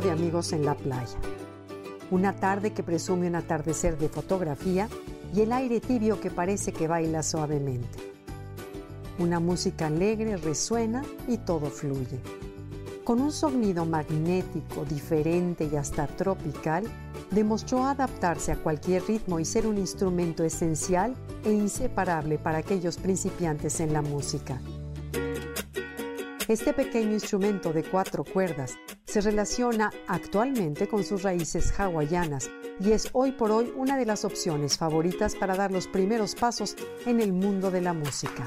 De amigos en la playa. Una tarde que presume un atardecer de fotografía y el aire tibio que parece que baila suavemente. Una música alegre resuena y todo fluye. Con un sonido magnético, diferente y hasta tropical, demostró adaptarse a cualquier ritmo y ser un instrumento esencial e inseparable para aquellos principiantes en la música. Este pequeño instrumento de cuatro cuerdas se relaciona actualmente con sus raíces hawaianas y es hoy por hoy una de las opciones favoritas para dar los primeros pasos en el mundo de la música.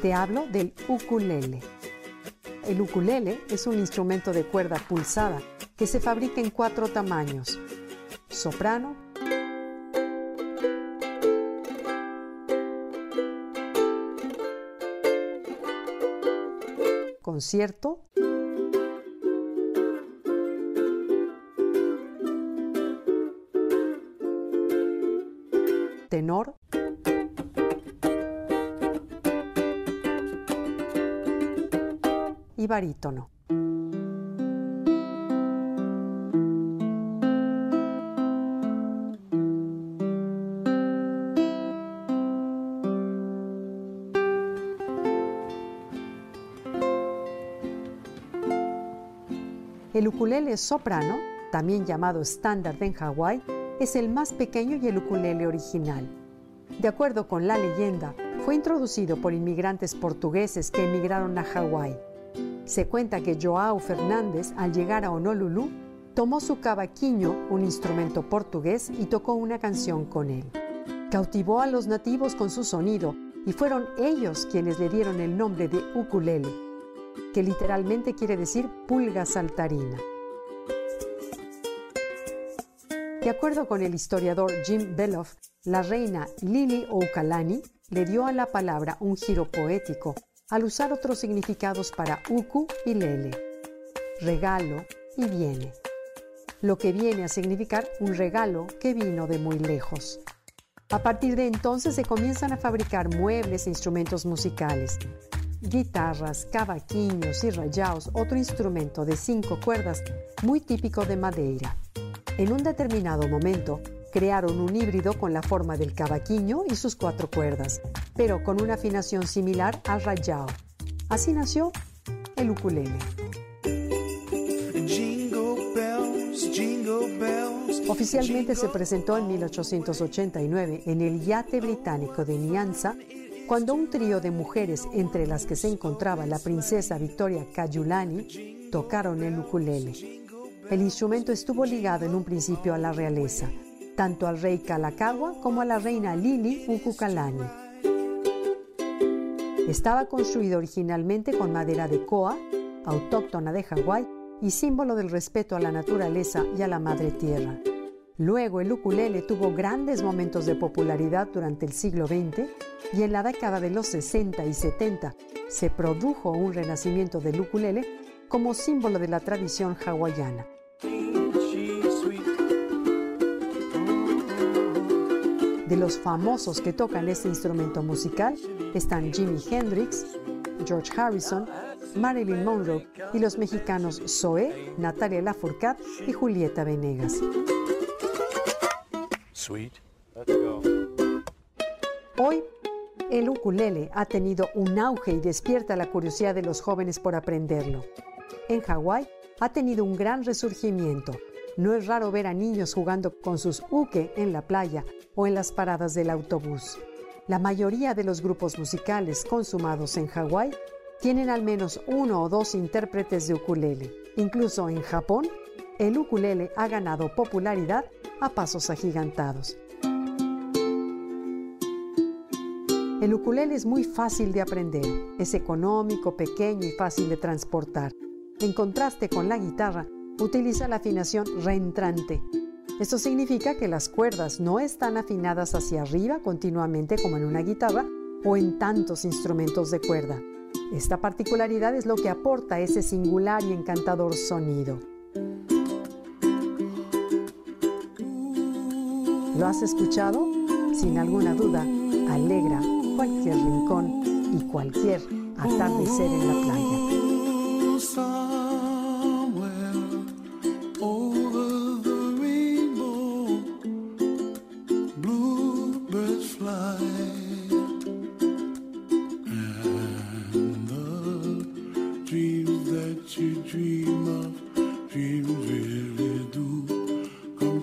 Te hablo del ukulele. El ukulele es un instrumento de cuerda pulsada que se fabrica en cuatro tamaños. Soprano, concierto, tenor, y barítono. El ukulele soprano, también llamado estándar en Hawái, es el más pequeño y el ukulele original. De acuerdo con la leyenda, fue introducido por inmigrantes portugueses que emigraron a Hawái. Se cuenta que Joao Fernández, al llegar a Honolulu, tomó su cavaquinho, un instrumento portugués, y tocó una canción con él. Cautivó a los nativos con su sonido y fueron ellos quienes le dieron el nombre de ukulele, que literalmente quiere decir pulga saltarina. De acuerdo con el historiador Jim Beloff, la reina Lili Oukalani le dio a la palabra un giro poético al usar otros significados para uku y lele, regalo y viene, lo que viene a significar un regalo que vino de muy lejos. A partir de entonces se comienzan a fabricar muebles e instrumentos musicales, guitarras, cavaquinhos y rayaos, otro instrumento de cinco cuerdas muy típico de Madeira. En un determinado momento, crearon un híbrido con la forma del cavaquinho y sus cuatro cuerdas, pero con una afinación similar al rayao. Así nació el ukulele. Oficialmente se presentó en 1889 en el yate británico de Nyanza, cuando un trío de mujeres, entre las que se encontraba la princesa Victoria Kayulani, tocaron el ukulele. El instrumento estuvo ligado en un principio a la realeza, tanto al rey Kalakaua como a la reina Lili Ukukalani. Estaba construido originalmente con madera de koa, autóctona de Hawái y símbolo del respeto a la naturaleza y a la madre tierra. Luego el ukulele tuvo grandes momentos de popularidad durante el siglo XX y en la década de los 60 y 70 se produjo un renacimiento del ukulele como símbolo de la tradición hawaiana. De los famosos que tocan este instrumento musical están Jimi Hendrix, George Harrison, Marilyn Monroe y los mexicanos Zoé, Natalia Lafourcade y Julieta Venegas. Hoy, el ukulele ha tenido un auge y despierta la curiosidad de los jóvenes por aprenderlo. En Hawái ha tenido un gran resurgimiento. No es raro ver a niños jugando con sus uke en la playa o en las paradas del autobús. La mayoría de los grupos musicales consumados en Hawái tienen al menos uno o dos intérpretes de ukulele. Incluso en Japón, el ukulele ha ganado popularidad a pasos agigantados. El ukulele es muy fácil de aprender, es económico, pequeño y fácil de transportar. En contraste con la guitarra, utiliza la afinación reentrante. Esto significa que las cuerdas no están afinadas hacia arriba continuamente como en una guitarra o en tantos instrumentos de cuerda. Esta particularidad es lo que aporta ese singular y encantador sonido. ¿Lo has escuchado? Sin alguna duda, alegra cualquier rincón y cualquier atardecer en la playa.